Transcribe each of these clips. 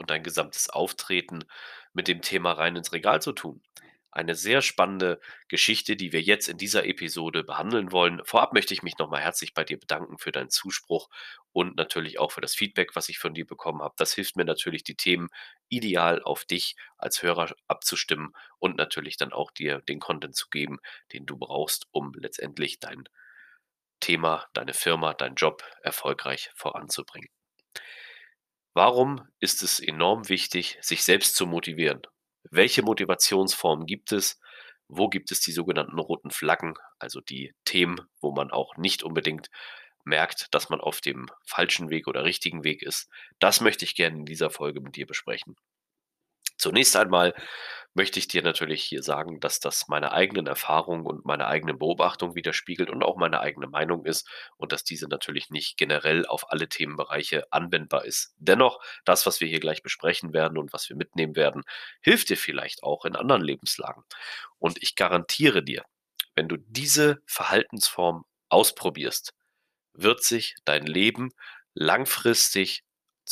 und dein gesamtes Auftreten mit dem Thema rein ins Regal zu tun. Eine sehr spannende Geschichte, die wir jetzt in dieser Episode behandeln wollen. Vorab möchte ich mich nochmal herzlich bei dir bedanken für deinen Zuspruch und natürlich auch für das Feedback, was ich von dir bekommen habe. Das hilft mir natürlich, die Themen ideal auf dich als Hörer abzustimmen und natürlich dann auch dir den Content zu geben, den du brauchst, um letztendlich dein Thema, deine Firma, deinen Job erfolgreich voranzubringen. Warum ist es enorm wichtig, sich selbst zu motivieren? Welche Motivationsformen gibt es? Wo gibt es die sogenannten roten Flaggen, also die Themen, wo man auch nicht unbedingt merkt, dass man auf dem falschen Weg oder richtigen Weg ist? Das möchte ich gerne in dieser Folge mit dir besprechen. Zunächst einmal möchte ich dir natürlich hier sagen, dass das meine eigenen Erfahrungen und meine eigene Beobachtung widerspiegelt und auch meine eigene Meinung ist und dass diese natürlich nicht generell auf alle Themenbereiche anwendbar ist. Dennoch, das, was wir hier gleich besprechen werden und was wir mitnehmen werden, hilft dir vielleicht auch in anderen Lebenslagen. Und ich garantiere dir, wenn du diese Verhaltensform ausprobierst, wird sich dein Leben langfristig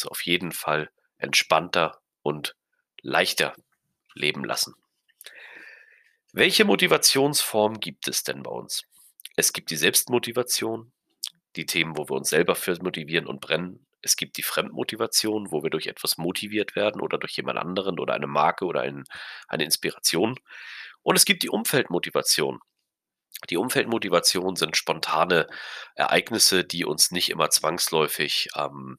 auf jeden Fall entspannter und leichter leben lassen. Welche Motivationsform gibt es denn bei uns? Es gibt die Selbstmotivation, die Themen, wo wir uns selber für motivieren und brennen. Es gibt die Fremdmotivation, wo wir durch etwas motiviert werden oder durch jemand anderen oder eine Marke oder ein, eine Inspiration. Und es gibt die Umfeldmotivation. Die Umfeldmotivation sind spontane Ereignisse, die uns nicht immer zwangsläufig ähm,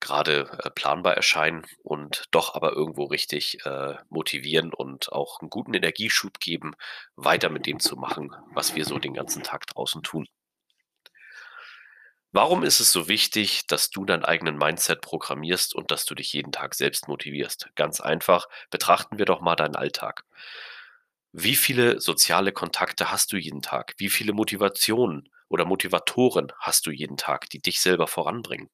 gerade äh, planbar erscheinen und doch aber irgendwo richtig äh, motivieren und auch einen guten Energieschub geben, weiter mit dem zu machen, was wir so den ganzen Tag draußen tun. Warum ist es so wichtig, dass du deinen eigenen Mindset programmierst und dass du dich jeden Tag selbst motivierst? Ganz einfach, betrachten wir doch mal deinen Alltag. Wie viele soziale Kontakte hast du jeden Tag? Wie viele Motivationen oder Motivatoren hast du jeden Tag, die dich selber voranbringen?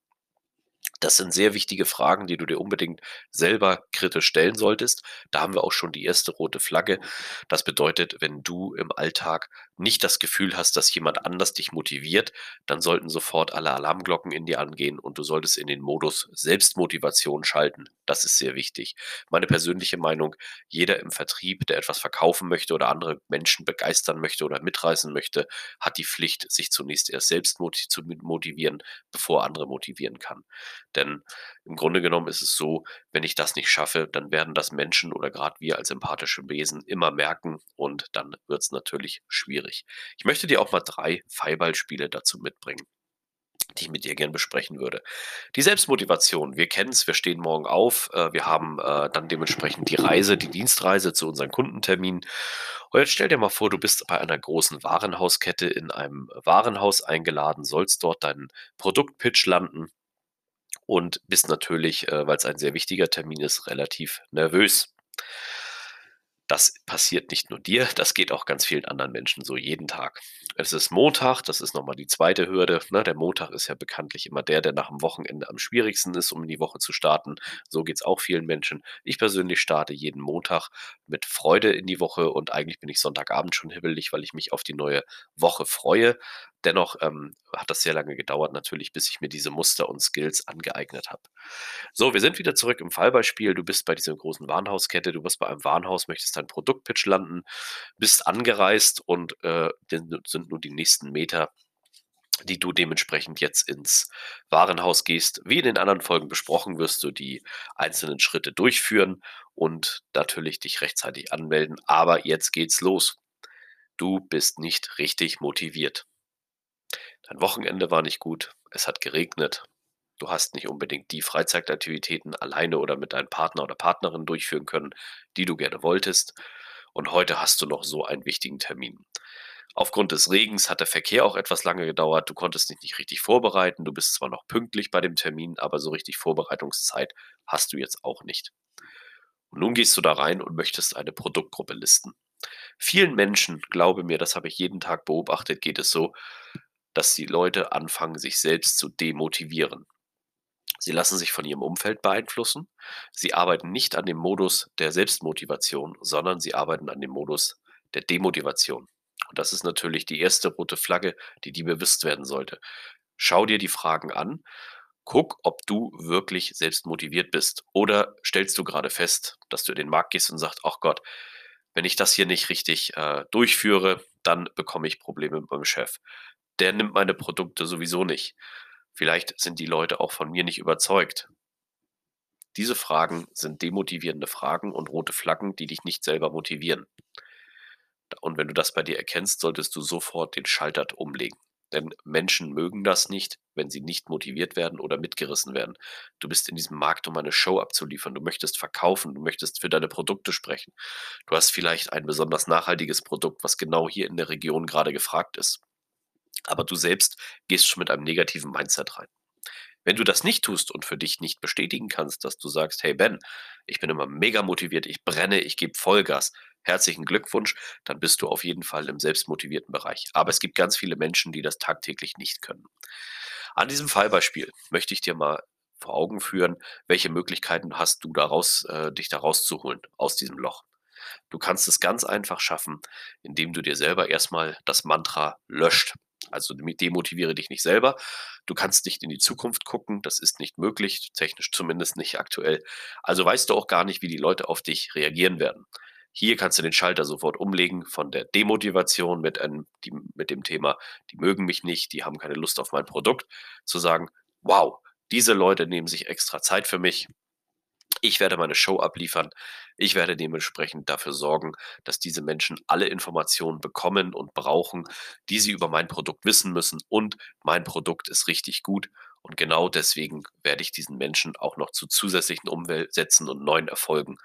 Das sind sehr wichtige Fragen, die du dir unbedingt selber kritisch stellen solltest. Da haben wir auch schon die erste rote Flagge. Das bedeutet, wenn du im Alltag nicht das Gefühl hast, dass jemand anders dich motiviert, dann sollten sofort alle Alarmglocken in dir angehen und du solltest in den Modus Selbstmotivation schalten. Das ist sehr wichtig. Meine persönliche Meinung, jeder im Vertrieb, der etwas verkaufen möchte oder andere Menschen begeistern möchte oder mitreißen möchte, hat die Pflicht, sich zunächst erst selbst zu motivieren, bevor andere motivieren kann. Denn im Grunde genommen ist es so, wenn ich das nicht schaffe, dann werden das Menschen oder gerade wir als empathische Wesen immer merken und dann wird es natürlich schwierig. Ich möchte dir auch mal drei Fallbeispiele dazu mitbringen die ich mit dir gern besprechen würde. Die Selbstmotivation. Wir kennen es, wir stehen morgen auf, äh, wir haben äh, dann dementsprechend die Reise, die Dienstreise zu unseren Kundentermin. Und jetzt stell dir mal vor, du bist bei einer großen Warenhauskette in einem Warenhaus eingeladen, sollst dort deinen Produktpitch landen und bist natürlich, äh, weil es ein sehr wichtiger Termin ist, relativ nervös. Das passiert nicht nur dir, das geht auch ganz vielen anderen Menschen so jeden Tag. Es ist Montag, das ist nochmal die zweite Hürde. Ne? Der Montag ist ja bekanntlich immer der, der nach dem Wochenende am schwierigsten ist, um in die Woche zu starten. So geht es auch vielen Menschen. Ich persönlich starte jeden Montag mit Freude in die Woche und eigentlich bin ich Sonntagabend schon hibbelig, weil ich mich auf die neue Woche freue. Dennoch ähm, hat das sehr lange gedauert, natürlich, bis ich mir diese Muster und Skills angeeignet habe. So, wir sind wieder zurück im Fallbeispiel. Du bist bei dieser großen Warenhauskette, du bist bei einem Warenhaus, möchtest deinen Produktpitch landen, bist angereist und äh, sind nur die nächsten Meter die du dementsprechend jetzt ins Warenhaus gehst. Wie in den anderen Folgen besprochen, wirst du die einzelnen Schritte durchführen und natürlich dich rechtzeitig anmelden. Aber jetzt geht's los. Du bist nicht richtig motiviert. Dein Wochenende war nicht gut, es hat geregnet, du hast nicht unbedingt die Freizeitaktivitäten alleine oder mit deinem Partner oder Partnerin durchführen können, die du gerne wolltest. Und heute hast du noch so einen wichtigen Termin. Aufgrund des Regens hat der Verkehr auch etwas lange gedauert. Du konntest dich nicht richtig vorbereiten. Du bist zwar noch pünktlich bei dem Termin, aber so richtig Vorbereitungszeit hast du jetzt auch nicht. Und nun gehst du da rein und möchtest eine Produktgruppe listen. Vielen Menschen, glaube mir, das habe ich jeden Tag beobachtet, geht es so, dass die Leute anfangen, sich selbst zu demotivieren. Sie lassen sich von ihrem Umfeld beeinflussen. Sie arbeiten nicht an dem Modus der Selbstmotivation, sondern sie arbeiten an dem Modus der Demotivation. Und das ist natürlich die erste rote Flagge, die dir bewusst werden sollte. Schau dir die Fragen an. Guck, ob du wirklich selbst motiviert bist. Oder stellst du gerade fest, dass du in den Markt gehst und sagst, ach Gott, wenn ich das hier nicht richtig äh, durchführe, dann bekomme ich Probleme mit meinem Chef. Der nimmt meine Produkte sowieso nicht. Vielleicht sind die Leute auch von mir nicht überzeugt. Diese Fragen sind demotivierende Fragen und rote Flaggen, die dich nicht selber motivieren. Und wenn du das bei dir erkennst, solltest du sofort den Schalter umlegen. Denn Menschen mögen das nicht, wenn sie nicht motiviert werden oder mitgerissen werden. Du bist in diesem Markt, um eine Show abzuliefern. Du möchtest verkaufen, du möchtest für deine Produkte sprechen. Du hast vielleicht ein besonders nachhaltiges Produkt, was genau hier in der Region gerade gefragt ist. Aber du selbst gehst schon mit einem negativen Mindset rein. Wenn du das nicht tust und für dich nicht bestätigen kannst, dass du sagst, hey Ben, ich bin immer mega motiviert, ich brenne, ich gebe Vollgas, herzlichen Glückwunsch, dann bist du auf jeden Fall im selbstmotivierten Bereich. Aber es gibt ganz viele Menschen, die das tagtäglich nicht können. An diesem Fallbeispiel möchte ich dir mal vor Augen führen, welche Möglichkeiten hast du daraus, äh, dich da rauszuholen aus diesem Loch. Du kannst es ganz einfach schaffen, indem du dir selber erstmal das Mantra löscht. Also demotiviere dich nicht selber. Du kannst nicht in die Zukunft gucken. Das ist nicht möglich, technisch zumindest nicht aktuell. Also weißt du auch gar nicht, wie die Leute auf dich reagieren werden. Hier kannst du den Schalter sofort umlegen von der Demotivation mit, einem, die, mit dem Thema, die mögen mich nicht, die haben keine Lust auf mein Produkt, zu sagen, wow, diese Leute nehmen sich extra Zeit für mich. Ich werde meine Show abliefern. Ich werde dementsprechend dafür sorgen, dass diese Menschen alle Informationen bekommen und brauchen, die sie über mein Produkt wissen müssen. Und mein Produkt ist richtig gut. Und genau deswegen werde ich diesen Menschen auch noch zu zusätzlichen Umsätzen und neuen Erfolgen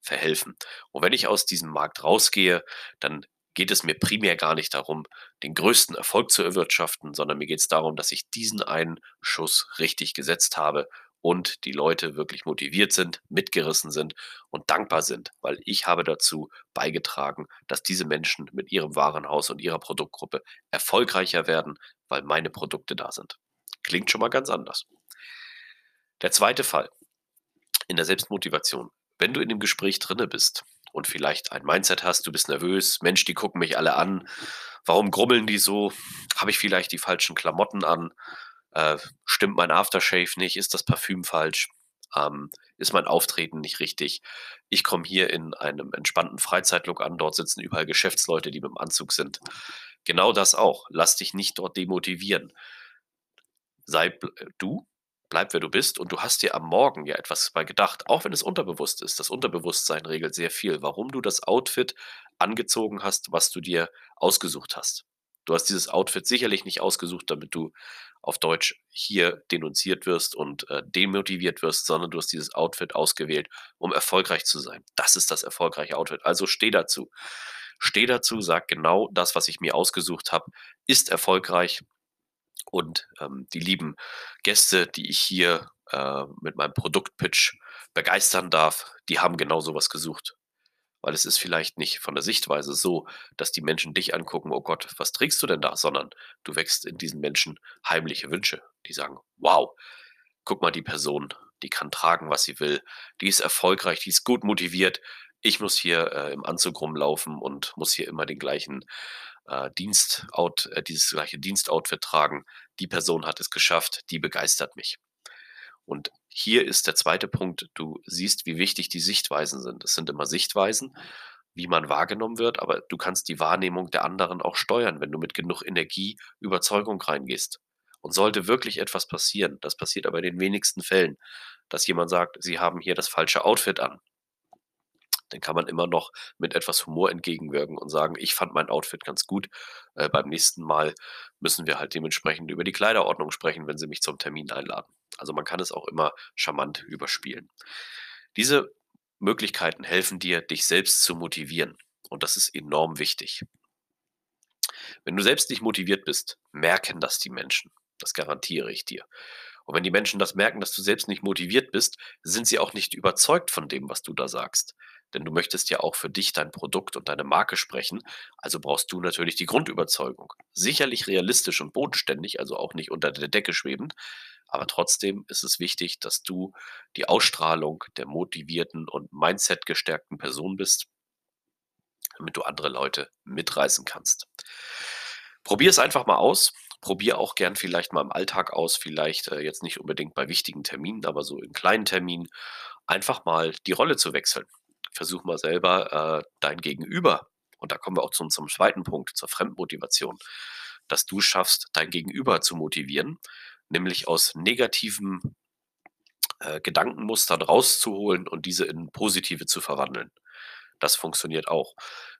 verhelfen. Und wenn ich aus diesem Markt rausgehe, dann geht es mir primär gar nicht darum, den größten Erfolg zu erwirtschaften, sondern mir geht es darum, dass ich diesen einen Schuss richtig gesetzt habe und die Leute wirklich motiviert sind, mitgerissen sind und dankbar sind, weil ich habe dazu beigetragen, dass diese Menschen mit ihrem Warenhaus und ihrer Produktgruppe erfolgreicher werden, weil meine Produkte da sind. Klingt schon mal ganz anders. Der zweite Fall in der Selbstmotivation wenn du in dem Gespräch drinne bist und vielleicht ein Mindset hast, du bist nervös, Mensch, die gucken mich alle an, warum grummeln die so? Habe ich vielleicht die falschen Klamotten an? Äh, stimmt mein Aftershave nicht? Ist das Parfüm falsch? Ähm, ist mein Auftreten nicht richtig? Ich komme hier in einem entspannten Freizeitlook an, dort sitzen überall Geschäftsleute, die mit dem Anzug sind. Genau das auch. Lass dich nicht dort demotivieren. Sei du, bleib, wer du bist und du hast dir am Morgen ja etwas bei gedacht, auch wenn es unterbewusst ist. Das Unterbewusstsein regelt sehr viel, warum du das Outfit angezogen hast, was du dir ausgesucht hast. Du hast dieses Outfit sicherlich nicht ausgesucht, damit du auf Deutsch hier denunziert wirst und äh, demotiviert wirst, sondern du hast dieses Outfit ausgewählt, um erfolgreich zu sein. Das ist das erfolgreiche Outfit. Also steh dazu. Steh dazu, sag genau das, was ich mir ausgesucht habe, ist erfolgreich und ähm, die lieben Gäste, die ich hier äh, mit meinem Produktpitch begeistern darf, die haben genau sowas gesucht. Weil es ist vielleicht nicht von der Sichtweise so, dass die Menschen dich angucken, oh Gott, was trägst du denn da? Sondern du wächst in diesen Menschen heimliche Wünsche. Die sagen, wow, guck mal, die Person, die kann tragen, was sie will, die ist erfolgreich, die ist gut motiviert. Ich muss hier äh, im Anzug rumlaufen und muss hier immer den gleichen äh, Dienstout, äh, dieses gleiche Dienstoutfit tragen. Die Person hat es geschafft, die begeistert mich. Und hier ist der zweite Punkt, du siehst, wie wichtig die Sichtweisen sind. Es sind immer Sichtweisen, wie man wahrgenommen wird, aber du kannst die Wahrnehmung der anderen auch steuern, wenn du mit genug Energie, Überzeugung reingehst. Und sollte wirklich etwas passieren, das passiert aber in den wenigsten Fällen, dass jemand sagt, sie haben hier das falsche Outfit an dann kann man immer noch mit etwas Humor entgegenwirken und sagen, ich fand mein Outfit ganz gut. Äh, beim nächsten Mal müssen wir halt dementsprechend über die Kleiderordnung sprechen, wenn sie mich zum Termin einladen. Also man kann es auch immer charmant überspielen. Diese Möglichkeiten helfen dir, dich selbst zu motivieren. Und das ist enorm wichtig. Wenn du selbst nicht motiviert bist, merken das die Menschen. Das garantiere ich dir. Und wenn die Menschen das merken, dass du selbst nicht motiviert bist, sind sie auch nicht überzeugt von dem, was du da sagst. Denn du möchtest ja auch für dich, dein Produkt und deine Marke sprechen. Also brauchst du natürlich die Grundüberzeugung. Sicherlich realistisch und bodenständig, also auch nicht unter der Decke schwebend. Aber trotzdem ist es wichtig, dass du die Ausstrahlung der motivierten und Mindset gestärkten Person bist, damit du andere Leute mitreißen kannst. Probier es einfach mal aus. Probier auch gern vielleicht mal im Alltag aus, vielleicht äh, jetzt nicht unbedingt bei wichtigen Terminen, aber so in kleinen Terminen, einfach mal die Rolle zu wechseln. Versuch mal selber äh, dein Gegenüber, und da kommen wir auch zum, zum zweiten Punkt, zur Fremdmotivation, dass du schaffst, dein Gegenüber zu motivieren, nämlich aus negativen äh, Gedankenmustern rauszuholen und diese in positive zu verwandeln. Das funktioniert auch.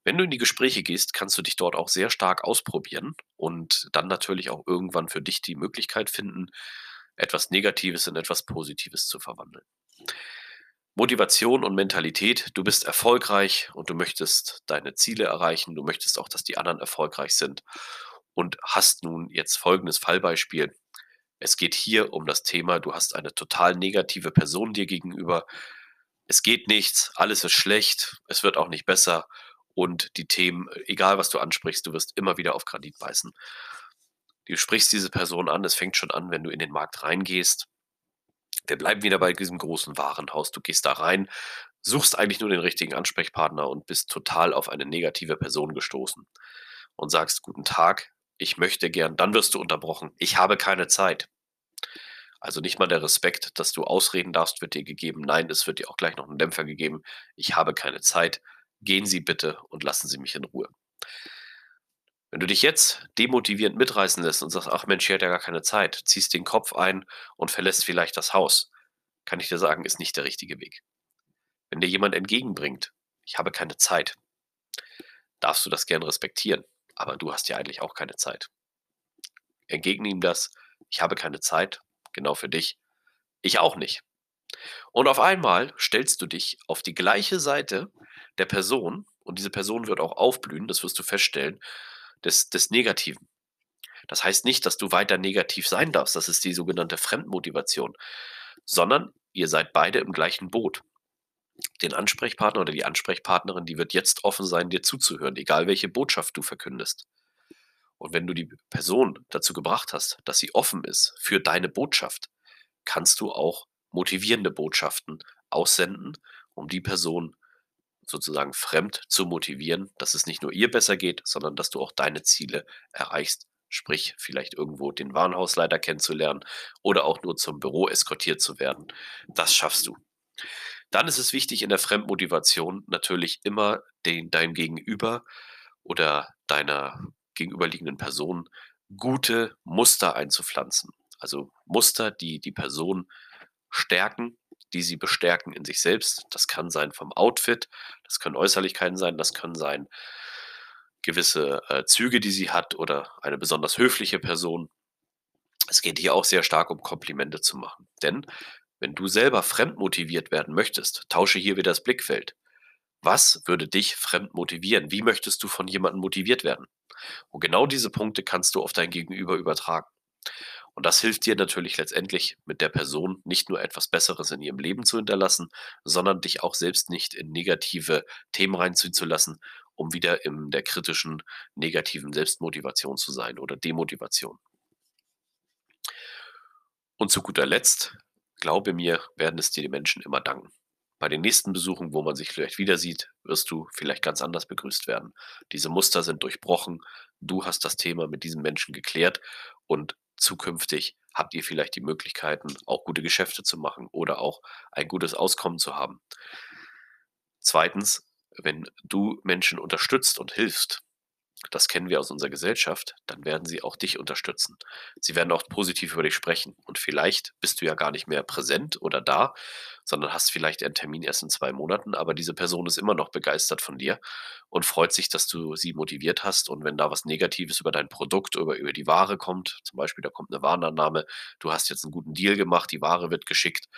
Wenn du in die Gespräche gehst, kannst du dich dort auch sehr stark ausprobieren und dann natürlich auch irgendwann für dich die Möglichkeit finden, etwas Negatives in etwas Positives zu verwandeln. Motivation und Mentalität, du bist erfolgreich und du möchtest deine Ziele erreichen, du möchtest auch, dass die anderen erfolgreich sind und hast nun jetzt folgendes Fallbeispiel. Es geht hier um das Thema, du hast eine total negative Person dir gegenüber, es geht nichts, alles ist schlecht, es wird auch nicht besser und die Themen, egal was du ansprichst, du wirst immer wieder auf Granit beißen. Du sprichst diese Person an, es fängt schon an, wenn du in den Markt reingehst. Wir bleiben wieder bei diesem großen Warenhaus. Du gehst da rein, suchst eigentlich nur den richtigen Ansprechpartner und bist total auf eine negative Person gestoßen und sagst, guten Tag, ich möchte gern, dann wirst du unterbrochen, ich habe keine Zeit. Also nicht mal der Respekt, dass du ausreden darfst, wird dir gegeben. Nein, es wird dir auch gleich noch ein Dämpfer gegeben. Ich habe keine Zeit. Gehen Sie bitte und lassen Sie mich in Ruhe. Wenn du dich jetzt demotivierend mitreißen lässt und sagst, ach Mensch, hier hat ja gar keine Zeit, ziehst den Kopf ein und verlässt vielleicht das Haus, kann ich dir sagen, ist nicht der richtige Weg. Wenn dir jemand entgegenbringt, ich habe keine Zeit, darfst du das gern respektieren, aber du hast ja eigentlich auch keine Zeit. Entgegne ihm das, ich habe keine Zeit, genau für dich. Ich auch nicht. Und auf einmal stellst du dich auf die gleiche Seite der Person und diese Person wird auch aufblühen, das wirst du feststellen, des, des Negativen. Das heißt nicht, dass du weiter negativ sein darfst, das ist die sogenannte Fremdmotivation, sondern ihr seid beide im gleichen Boot. Den Ansprechpartner oder die Ansprechpartnerin, die wird jetzt offen sein, dir zuzuhören, egal welche Botschaft du verkündest. Und wenn du die Person dazu gebracht hast, dass sie offen ist für deine Botschaft, kannst du auch motivierende Botschaften aussenden, um die Person sozusagen fremd zu motivieren, dass es nicht nur ihr besser geht, sondern dass du auch deine Ziele erreichst. Sprich, vielleicht irgendwo den Warenhausleiter kennenzulernen oder auch nur zum Büro eskortiert zu werden. Das schaffst du. Dann ist es wichtig in der Fremdmotivation natürlich immer den, dein Gegenüber oder deiner gegenüberliegenden Person gute Muster einzupflanzen. Also Muster, die die Person stärken, die sie bestärken in sich selbst. Das kann sein vom Outfit, das können Äußerlichkeiten sein, das können sein gewisse äh, Züge, die sie hat oder eine besonders höfliche Person. Es geht hier auch sehr stark um Komplimente zu machen. Denn wenn du selber fremd motiviert werden möchtest, tausche hier wieder das Blickfeld. Was würde dich fremd motivieren? Wie möchtest du von jemandem motiviert werden? Und genau diese Punkte kannst du auf dein Gegenüber übertragen. Und das hilft dir natürlich letztendlich mit der Person nicht nur etwas Besseres in ihrem Leben zu hinterlassen, sondern dich auch selbst nicht in negative Themen reinziehen zu lassen, um wieder in der kritischen, negativen Selbstmotivation zu sein oder Demotivation. Und zu guter Letzt, glaube mir, werden es dir die Menschen immer danken. Bei den nächsten Besuchen, wo man sich vielleicht wieder sieht, wirst du vielleicht ganz anders begrüßt werden. Diese Muster sind durchbrochen. Du hast das Thema mit diesem Menschen geklärt und zukünftig habt ihr vielleicht die Möglichkeiten, auch gute Geschäfte zu machen oder auch ein gutes Auskommen zu haben. Zweitens, wenn du Menschen unterstützt und hilfst, das kennen wir aus unserer Gesellschaft, dann werden sie auch dich unterstützen. Sie werden auch positiv über dich sprechen. Und vielleicht bist du ja gar nicht mehr präsent oder da sondern hast vielleicht einen Termin erst in 2 Monaten, aber diese Person ist immer noch begeistert von dir und freut sich, dass du sie motiviert hast. Und wenn da was Negatives über dein Produkt oder über die Ware kommt, zum Beispiel da kommt eine Warnannahme, du hast jetzt einen guten Deal gemacht, die Ware wird geschickt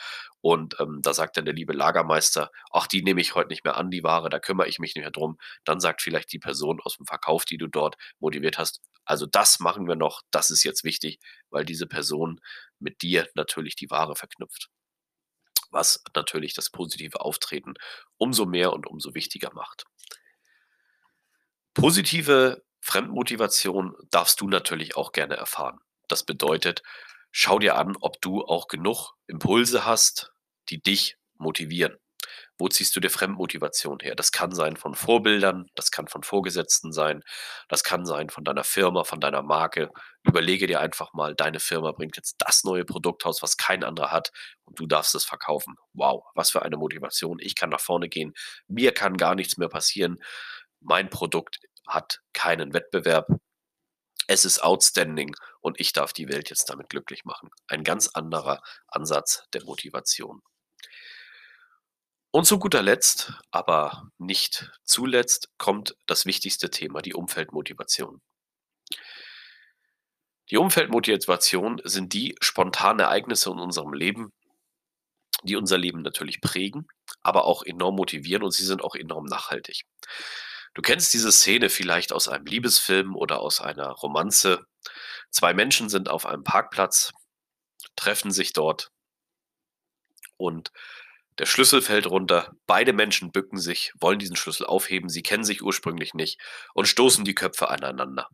und, ähm, da sagt dann der liebe Lagermeister: „Ach, die nehme ich heute nicht mehr an, die Ware, da kümmere ich mich nicht mehr drum.“ Dann sagt vielleicht die Person aus dem Verkauf, die du dort motiviert hast: „Also, das machen wir noch, das ist jetzt wichtig“, weil diese Person mit dir natürlich die Ware verknüpft was natürlich das positive Auftreten umso mehr und umso wichtiger macht. Positive Fremdmotivation darfst du natürlich auch gerne erfahren. Das bedeutet, schau dir an, ob du auch genug Impulse hast, die dich motivieren. Wo ziehst du dir Fremdmotivation her? Das kann sein von Vorbildern, das kann von Vorgesetzten sein, das kann sein von deiner Firma, von deiner Marke. Überlege dir einfach mal, deine Firma bringt jetzt das neue Produkt raus, was kein anderer hat und du darfst es verkaufen. Wow, was für eine Motivation. Ich kann nach vorne gehen. Mir kann gar nichts mehr passieren. Mein Produkt hat keinen Wettbewerb. Es ist outstanding und ich darf die Welt jetzt damit glücklich machen. Ein ganz anderer Ansatz der Motivation. Und zu guter Letzt, aber nicht zuletzt, kommt das wichtigste Thema, die Umfeldmotivation. Die Umfeldmotivation sind die spontanen Ereignisse in unserem Leben, die unser Leben natürlich prägen, aber auch enorm motivieren und sie sind auch enorm nachhaltig. Du kennst diese Szene vielleicht aus einem Liebesfilm oder aus einer Romanze. Zwei Menschen sind auf einem Parkplatz, treffen sich dort und der Schlüssel fällt runter. Beide Menschen bücken sich, wollen diesen Schlüssel aufheben. Sie kennen sich ursprünglich nicht und stoßen die Köpfe aneinander.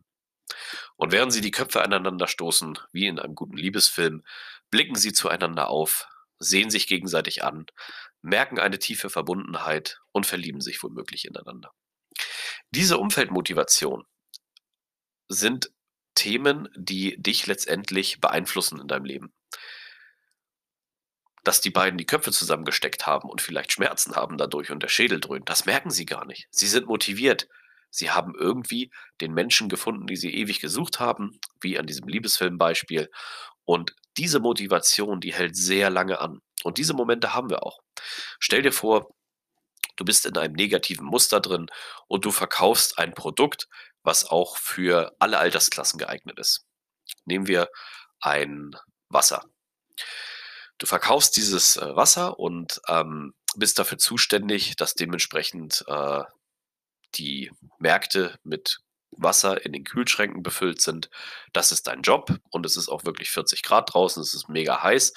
Und während sie die Köpfe aneinander stoßen, wie in einem guten Liebesfilm, blicken sie zueinander auf, sehen sich gegenseitig an, merken eine tiefe Verbundenheit und verlieben sich womöglich ineinander. Diese Umfeldmotivation sind Themen, die dich letztendlich beeinflussen in deinem Leben dass die beiden die Köpfe zusammengesteckt haben und vielleicht Schmerzen haben dadurch und der Schädel dröhnt, das merken sie gar nicht. Sie sind motiviert. Sie haben irgendwie den Menschen gefunden, die sie ewig gesucht haben, wie an diesem Liebesfilmbeispiel. Und diese Motivation, die hält sehr lange an. Und diese Momente haben wir auch. Stell dir vor, du bist in einem negativen Muster drin und du verkaufst ein Produkt, was auch für alle Altersklassen geeignet ist. Nehmen wir ein Wasser. Du verkaufst dieses äh, Wasser und ähm, bist dafür zuständig, dass dementsprechend äh, die Märkte mit Wasser in den Kühlschränken befüllt sind. Das ist dein Job und es ist auch wirklich 40 Grad draußen, es ist mega heiß.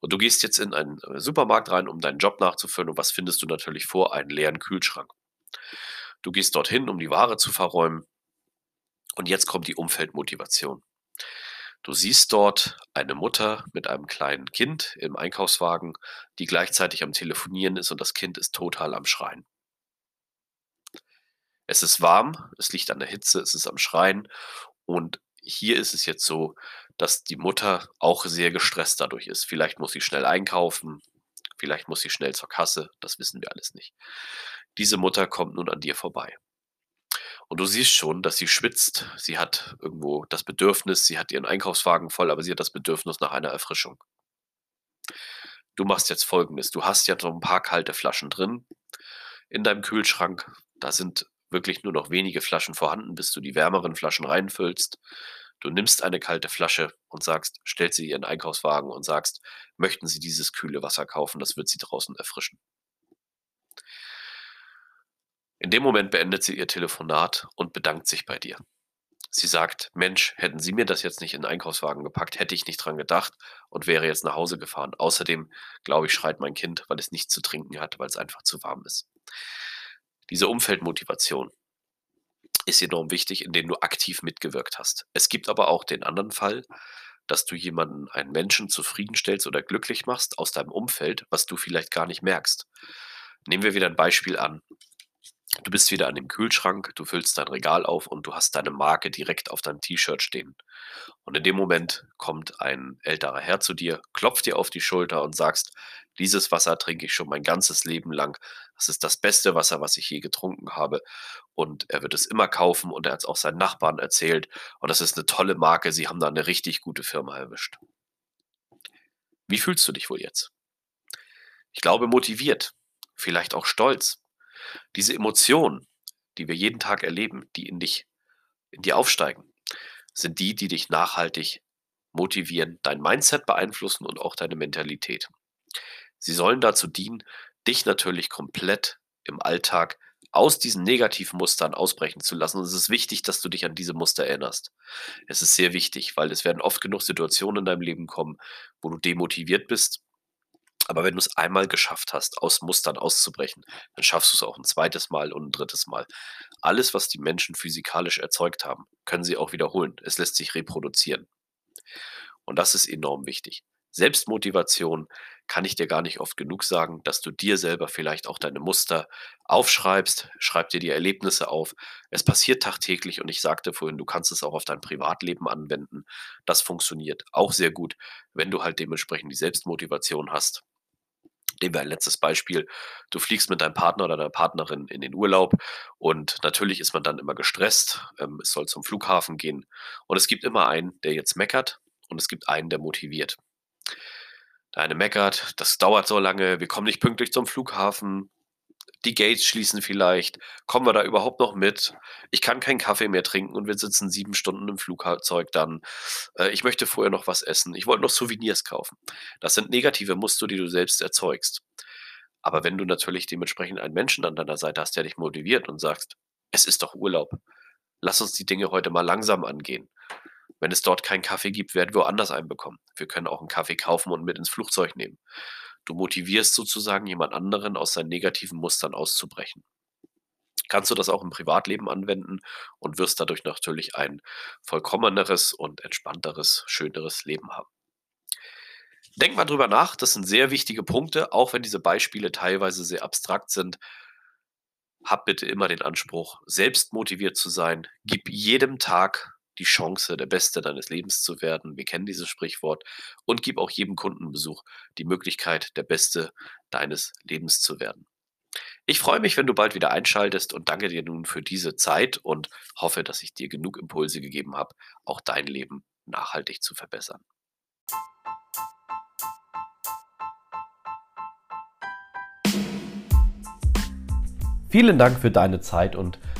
Und du gehst jetzt in einen äh, Supermarkt rein, um deinen Job nachzufüllen. Und was findest du natürlich vor? Einen leeren Kühlschrank. Du gehst dorthin, um die Ware zu verräumen. Und jetzt kommt die Umfeldmotivation. Du siehst dort eine Mutter mit einem kleinen Kind im Einkaufswagen, die gleichzeitig am Telefonieren ist und das Kind ist total am Schreien. Es ist warm, es liegt an der Hitze, es ist am Schreien und hier ist es jetzt so, dass die Mutter auch sehr gestresst dadurch ist. Vielleicht muss sie schnell einkaufen, vielleicht muss sie schnell zur Kasse, das wissen wir alles nicht. Diese Mutter kommt nun an dir vorbei. Und du siehst schon, dass sie schwitzt. Sie hat irgendwo das Bedürfnis, sie hat ihren Einkaufswagen voll, aber sie hat das Bedürfnis nach einer Erfrischung. Du machst jetzt Folgendes. Du hast ja so ein paar kalte Flaschen drin in deinem Kühlschrank. Da sind wirklich nur noch wenige Flaschen vorhanden, bis du die wärmeren Flaschen reinfüllst. Du nimmst eine kalte Flasche und sagst, stellst sie ihren Einkaufswagen und sagst, möchten Sie dieses kühle Wasser kaufen, das wird Sie draußen erfrischen. In dem Moment beendet sie ihr Telefonat und bedankt sich bei dir. Sie sagt, Mensch, hätten Sie mir das jetzt nicht in den Einkaufswagen gepackt, hätte ich nicht dran gedacht und wäre jetzt nach Hause gefahren. Außerdem, glaube ich, schreit mein Kind, weil es nichts zu trinken hat, weil es einfach zu warm ist. Diese Umfeldmotivation ist enorm wichtig, indem du aktiv mitgewirkt hast. Es gibt aber auch den anderen Fall, dass du jemanden, einen Menschen zufriedenstellst oder glücklich machst aus deinem Umfeld, was du vielleicht gar nicht merkst. Nehmen wir wieder ein Beispiel an. Du bist wieder an dem Kühlschrank, du füllst dein Regal auf und du hast deine Marke direkt auf deinem T-Shirt stehen. Und in dem Moment kommt ein älterer Herr zu dir, klopft dir auf die Schulter und sagst, dieses Wasser trinke ich schon mein ganzes Leben lang. Das ist das beste Wasser, was ich je getrunken habe. Und er wird es immer kaufen und er hat es auch seinen Nachbarn erzählt. Und das ist eine tolle Marke. Sie haben da eine richtig gute Firma erwischt. Wie fühlst du dich wohl jetzt? Ich glaube motiviert, vielleicht auch stolz. Diese Emotionen, die wir jeden Tag erleben, die in dich, in dir aufsteigen, sind die, die dich nachhaltig motivieren, dein Mindset beeinflussen und auch deine Mentalität. Sie sollen dazu dienen, dich natürlich komplett im Alltag aus diesen negativen Mustern ausbrechen zu lassen. Und es ist wichtig, dass du dich an diese Muster erinnerst. Es ist sehr wichtig, weil es werden oft genug Situationen in deinem Leben kommen, wo du demotiviert bist. Aber wenn du es einmal geschafft hast, aus Mustern auszubrechen, dann schaffst du es auch ein zweites Mal und ein drittes Mal. Alles, was die Menschen physikalisch erzeugt haben, können sie auch wiederholen. Es lässt sich reproduzieren. Und das ist enorm wichtig. Selbstmotivation kann ich dir gar nicht oft genug sagen, dass du dir selber vielleicht auch deine Muster aufschreibst, schreib dir die Erlebnisse auf. Es passiert tagtäglich und ich sagte vorhin, du kannst es auch auf dein Privatleben anwenden. Das funktioniert auch sehr gut, wenn du halt dementsprechend die Selbstmotivation hast. Nehmen wir ein letztes Beispiel. Du fliegst mit deinem Partner oder deiner Partnerin in den Urlaub und natürlich ist man dann immer gestresst. Ähm, es soll zum Flughafen gehen und es gibt immer einen, der jetzt meckert und es gibt einen, der motiviert. Der eine meckert, das dauert so lange, wir kommen nicht pünktlich zum Flughafen, die Gates schließen vielleicht, kommen wir da überhaupt noch mit? Ich kann keinen Kaffee mehr trinken und wir sitzen sieben Stunden im Flugzeug dann. Äh, ich möchte vorher noch was essen, ich wollte noch Souvenirs kaufen. Das sind negative Muster, die du selbst erzeugst. Aber wenn du natürlich dementsprechend einen Menschen an deiner Seite hast, der dich motiviert und sagst, es ist doch Urlaub, lass uns die Dinge heute mal langsam angehen. Wenn es dort keinen Kaffee gibt, werden wir woanders einen bekommen. Wir können auch einen Kaffee kaufen und mit ins Flugzeug nehmen. Du motivierst sozusagen jemand anderen aus seinen negativen Mustern auszubrechen. Kannst du das auch im Privatleben anwenden und wirst dadurch natürlich ein vollkommeneres und entspannteres, schöneres Leben haben. Denk mal drüber nach, das sind sehr wichtige Punkte, auch wenn diese Beispiele teilweise sehr abstrakt sind. Hab bitte immer den Anspruch, selbst motiviert zu sein. Gib jedem Tag die Chance, der Beste deines Lebens zu werden. Wir kennen dieses Sprichwort. Und gib auch jedem Kundenbesuch die Möglichkeit, der Beste deines Lebens zu werden. Ich freue mich, wenn du bald wieder einschaltest und danke dir nun für diese Zeit und hoffe, dass ich dir genug Impulse gegeben habe, auch dein Leben nachhaltig zu verbessern. Vielen Dank für deine Zeit und